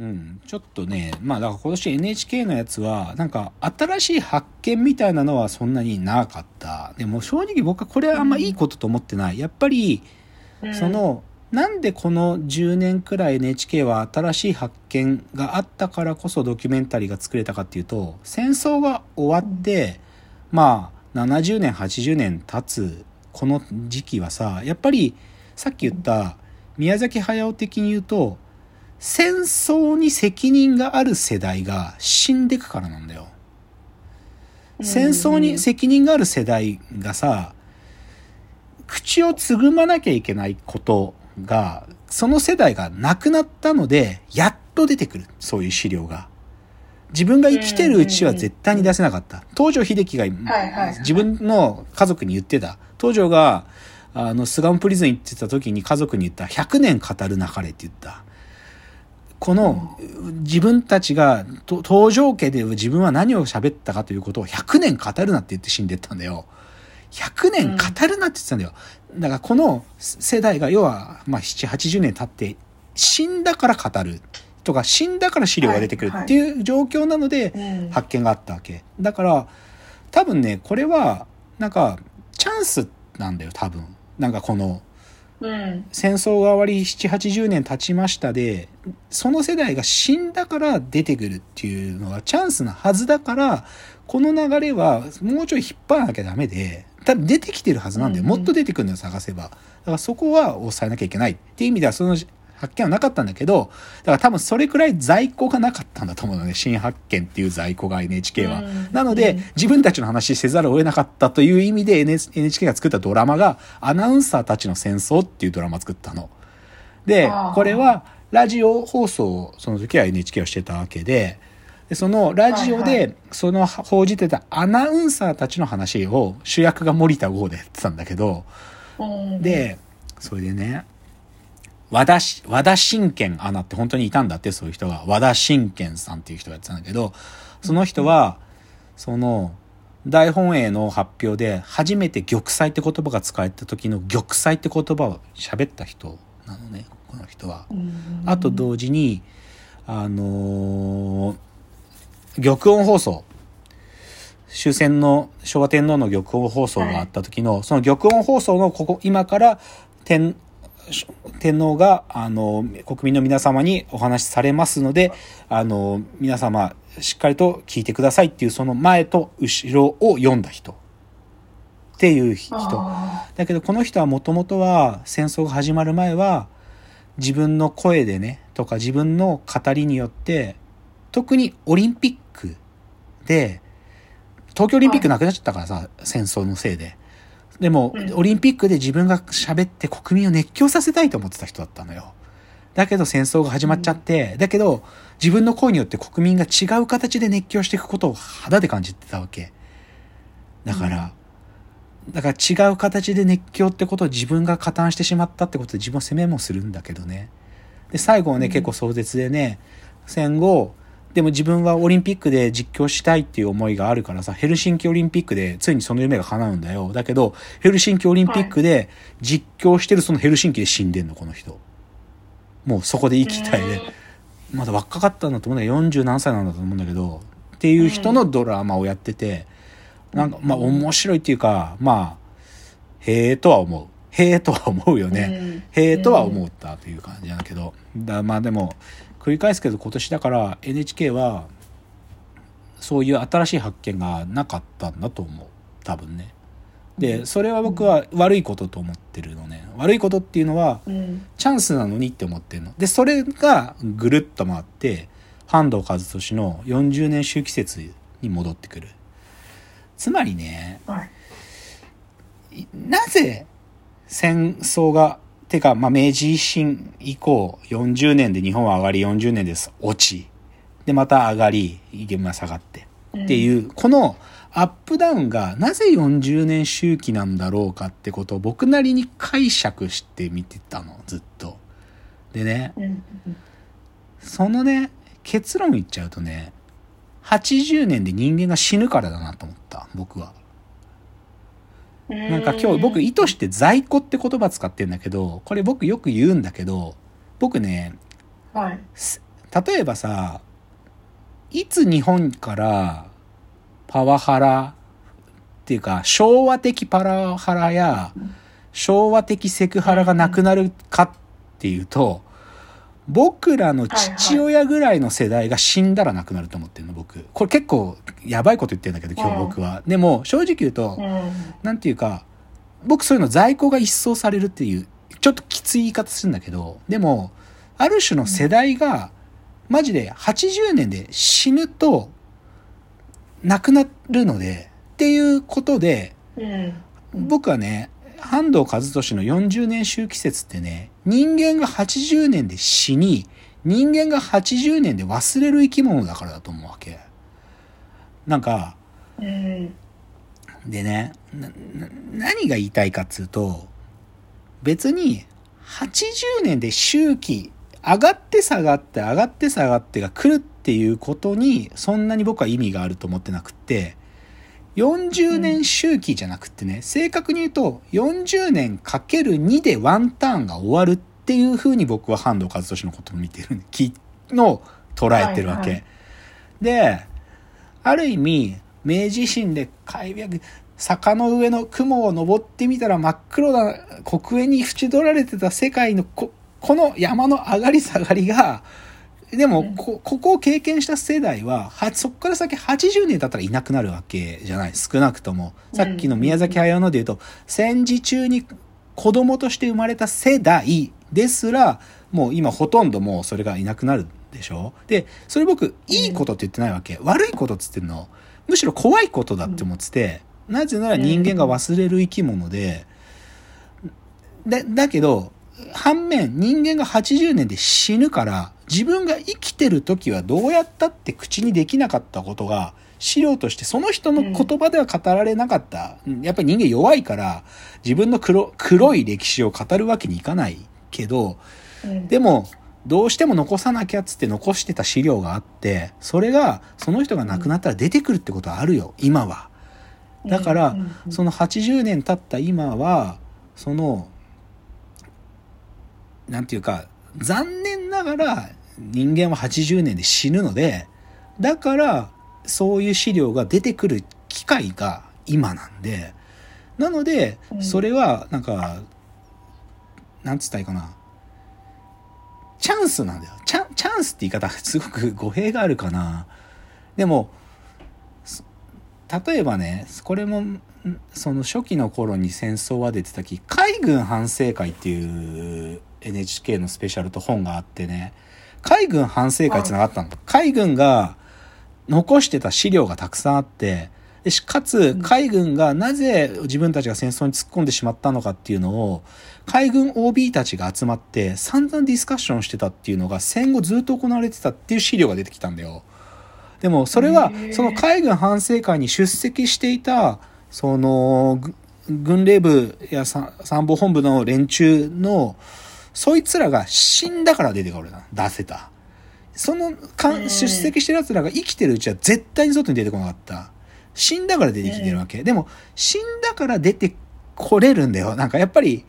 うん、ちょっとね、まあだから今年 NHK のやつは、なんか新しい発見みたいなのはそんなになかった。でも正直僕はこれはあんまいいことと思ってない。やっぱり、うんそ、の、なんでこの10年くらい NHK は新しい発見があったからこそドキュメンタリーが作れたかっていうと、戦争が終わって、まあ70年、80年経つこの時期はさ、やっぱりさっき言った宮崎駿的に言うと、戦争に責任がある世代が死んでくからなんだよ。戦争に責任がある世代がさ、口をつぐまなきゃいけないことが、その世代がなくなったので、やっと出てくる。そういう資料が。自分が生きてるうちは絶対に出せなかった。東条英機が自分の家族に言ってた。東条が、あの、スガムプリズン行ってた時に家族に言った。100年語るなかれって言った。この、自分たちが、と東条家で自分は何を喋ったかということを100年語るなって言って死んでったんだよ。100年語るなって言ってたんだよ。だからこの世代が、要は、まあ、7、80年経って、死んだから語る。とか、死んだから資料が出てくるっていう状況なので、うん発見があったわけ。だから、多分ね、これは、なんか、チャンスなんだよ、多分。なんかこの、うん。戦争が終わり7、80年経ちましたで、その世代が死んだから出てくるっていうのがチャンスなはずだから、この流れはもうちょい引っ張らなきゃダメで、多分出てきてるはずなんだよ。うんうんもっと出てくるのよ、探せば。だからそこは抑えなきゃいけないっていう意味では、その発見はなかったんだけど、だから多分それくらい在庫がなかったんだと思うのね。新発見っていう在庫が NHK は。うんなので、うん自分たちの話せざるを得なかったという意味で NHK が作ったドラマが、アナウンサーたちの戦争っていうドラマを作ったの。でこれはラジオ放送をその時は NHK をしてたわけで、でそのラジオで、その報じてたアナウンサーたちの話を主役が森田剛でやってたんだけど、うん、で、それでね、和田し、和田信賢アナって本当にいたんだって、そういう人が。和田信賢さんっていう人がやってたんだけど、その人は、その、大本営の発表で初めて玉砕って言葉が使われた時の玉砕って言葉を喋った人なのね、この人は。うんあと同時に、あのー玉音放送。終戦の昭和天皇の玉音放送があった時の、その玉音放送のここ、今から天、天皇が、あの、国民の皆様にお話しされますので、あの、皆様、しっかりと聞いてくださいっていう、その前と後ろを読んだ人。っていう人。あだけどこの人はもともとは戦争が始まる前は自分の声でねとか自分の語りによって特にオリンピックで東京オリンピックなくなっちゃったからさ、戦争のせいで。でも、うんオリンピックで自分が喋って国民を熱狂させたいと思ってた人だったのよ。だけど戦争が始まっちゃって、だけど自分の声によって国民が違う形で熱狂していくことを肌で感じてたわけ。だから、だから違う形で熱狂ってことを自分が加担してしまったってことで自分を責めもするんだけどね。で、最後はね、うん結構壮絶でね、戦後、でも自分はオリンピックで実況したいっていう思いがあるからさ、ヘルシンキオリンピックでついにその夢が叶うんだよ。だけど、ヘルシンキオリンピックで実況してるそのヘルシンキで死んでんの、この人。もうそこで生きたいで。まだ若かったんだと思うんだけど、40何歳なんだと思うんだけど、っていう人のドラマをやってて、なんか、まあ面白いっていうか、まあ、へえとは思う。へえとは思うよね。うんへえとは思ったという感じなんだけど。だまあでも、繰り返すけど今年だから NHK は、そういう新しい発見がなかったんだと思う。多分ね。で、それは僕は悪いことと思ってるのね。悪いことっていうのは、うんチャンスなのにって思ってるの。で、それがぐるっと回って、半藤和俊の40年周期説に戻ってくる。つまりね、はいなぜ戦争が、てか、まあ、明治維新以降40年で日本は上がり40年です落ち。で、また上がり、現場下がって。っていう、このアップダウンがなぜ40年周期なんだろうかってことを僕なりに解釈して見てたの、ずっと。でね、うんそのね、結論言っちゃうとね、80年で人間が死ぬからだなと思った、僕は。うんなんか今日僕意図して在庫って言葉使ってんだけど、これ僕よく言うんだけど、僕ね、はい。す例えばさ、いつ日本からパワハラっていうか、昭和的パワハラや、昭和的セクハラがなくなるかっていうと、僕らの父親ぐらいの世代が死んだらなくなると思ってるの、僕。これ結構やばいこと言ってるんだけど、今日僕は。でも、正直言うとう、ん。なんていうか、僕そういうの在庫が一掃されるっていう、ちょっときつい言い方するんだけど、でも、ある種の世代が、マジで80年で死ぬと、亡くなるので、っていうことで、うん。僕はね、半藤和俊の40年周期説ってね、人間が80年で死に、人間が80年で忘れる生き物だからだと思うわけ。なんか、うん。でね、何が言いたいかっつうと、別に80年で周期、上がって下がって上がって下がってが来るっていうことに、そんなに僕は意味があると思ってなくって、40年周期じゃなくってね、正確に言うと、40年かける2でワンターンが終わるっていう風に僕は半藤和俊のことを見てる、きの捉えてるわけ。はいはいで、ある意味、明治維新で開闢、坂の上の雲を登ってみたら真っ黒な黒煙に縁取られてた世界のこ、この山の上がり下がりが、でもこ、ここを経験した世代は、はそこから先80年経ったらいなくなるわけじゃない。少なくとも。さっきの宮崎駿ので言うと、戦時中に子供として生まれた世代ですら、もう今ほとんどもうそれがいなくなるでしょで、それ僕、いいことって言ってないわけ。悪いことって言ってるの。むしろ怖いことだって思ってて、なぜなら人間が忘れる生き物で、だ、だけど、反面人間が80年で死ぬから、自分が生きてる時はどうやったって口にできなかったことが、資料としてその人の言葉では語られなかった。やっぱり人間弱いから、自分の黒、黒い歴史を語るわけにいかないけど、うん。でも、どうしても残さなきゃっつって残してた資料があって、それが、その人が亡くなったら出てくるってことはあるよ、今は。だからうんうんその80年経った今は、その、なんていうか、残念ながら人間は80年で死ぬので、だから、そういう資料が出てくる機会が今なんで、なのでう、んそれは、なんか、なんつったらいいかな。チャンスなんだよ。チャン、チャンスって言い方、すごく語弊があるかな。でも、そ例えばね、これも、んその初期の頃に戦争は出てた時、海軍反省会っていう NHK のスペシャルと本があってね、海軍反省会ってのがあったの。海軍が残してた資料がたくさんあって、でしかつ海軍がなぜ自分たちが戦争に突っ込んでしまったのかっていうのを、海軍 OB たちが集まって散々ディスカッションしてたっていうのが戦後ずっと行われてたっていう資料が出てきたんだよ。でもそれはその海軍反省会に出席していたそのぐ軍令部やさ参謀本部の連中のそいつらが死んだから出てくるな出せた。そのかうん。ん出席してる奴らが生きてるうちは絶対に外に出てこなかった。死んだから出てきてるわけ、でも死んだから出てこれるんだよ。なんかやっぱり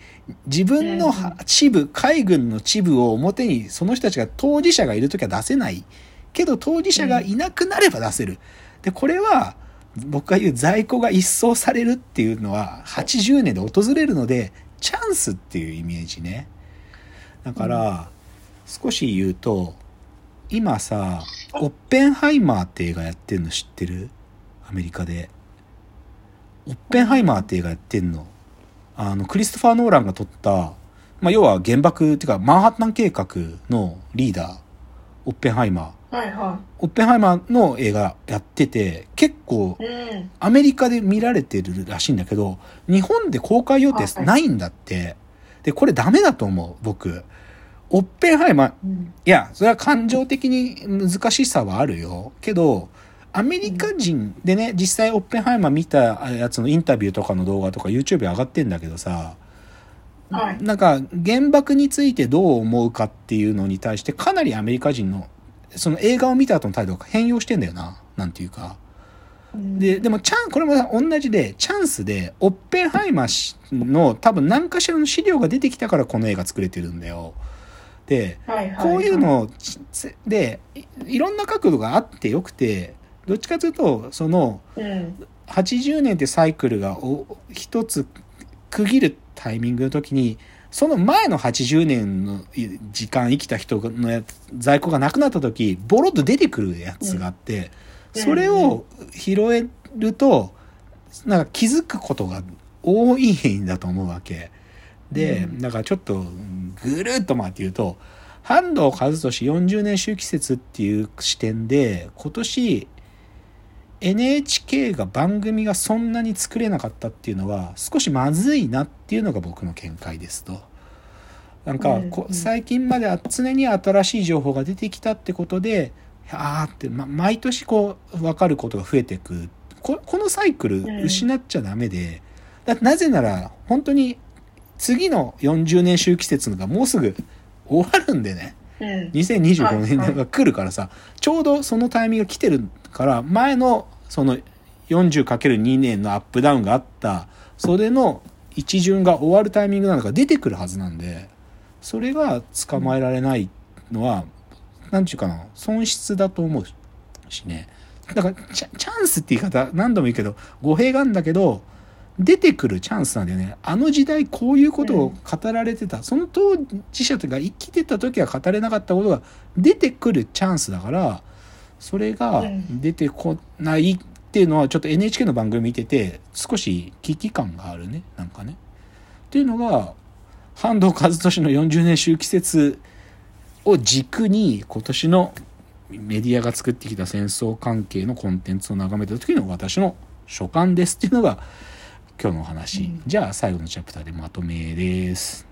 自分のは支部海軍の支部を表にその人たちが当事者がいる時は出せない。けど当事者がいなくなれば出せる。で、これは僕が言う在庫が一掃されるっていうのは80年で訪れるのでチャンスっていうイメージね。だから、少し言うと、今さ、オッペンハイマーって映画やってんの知ってる？アメリカで。オッペンハイマーって映画やってんの。あの、クリストファー・ノーランが撮った、まあ、要は原爆っていうか、マンハッタン計画のリーダー、オッペンハイマー。はいはオッペンハイマーの映画やってて、結構。アメリカで見られてるらしいんだけど、日本で公開予定ないんだって。で、これダメだと思う、僕。オッペンハイマー、うん。いや、それは感情的に難しさはあるよ。けど、アメリカ人でね、実際オッペンハイマー見たやつのインタビューとかの動画とか YouTube に上がってんだけどさ、はい。なんか原爆についてどう思うかっていうのに対してかなりアメリカ人のその映画を見た後の態度が変容してんだよな。なんていうか。で、でもチャン、これも同じで、チャンスで、オッペンハイマー氏の多分何かしらの資料が出てきたからこの映画作れてるんだよ。で、はいはい。こういうのでいいろんな角度があってよくてどっちかというとそのうん。80年ってサイクルがお一つ区切るタイミングの時にその前の80年の時間生きた人のやつ在庫がなくなった時ボロッと出てくるやつがあって、うんそれを拾えるとなんか気づくことが多いんだと思うわけ。で、うんだからちょっとぐるっと回って言うと半藤和俊40年周期説っていう視点で今年 NHK が番組がそんなに作れなかったっていうのは少しまずいなっていうのが僕の見解ですと。なんかこ最近までは常に新しい情報が出てきたってことであーって、ま、毎年こう分かることが増えていくここのサイクルうん失っちゃダメで、だなぜなら本当に次の40年周期説がもうすぐ終わるんでね。うん。2025年が来るからさ、ちょうどそのタイミングが来てるから、前のその 40×2 年のアップダウンがあった、それの一巡が終わるタイミングなのが出てくるはずなんで、それが捕まえられないのは、なんていうかな、損失だと思うしね。だからチャ、ンスって言い方何度も言うけど、語弊があるんだけど、出てくるチャンスなんだよね。あの時代こういうことを語られてた。その当事者が生きてた時は語れなかったことが出てくるチャンスだから、それがうん出てこないっていうのはちょっと NHK の番組見てて少し危機感があるね。なんかね。っていうのが、半藤和俊の40年周期説を軸に今年のメディアが作ってきた戦争関係のコンテンツを眺めた時の私の所感ですっていうのが今日のお話、うん。じゃあ最後のチャプターでまとめです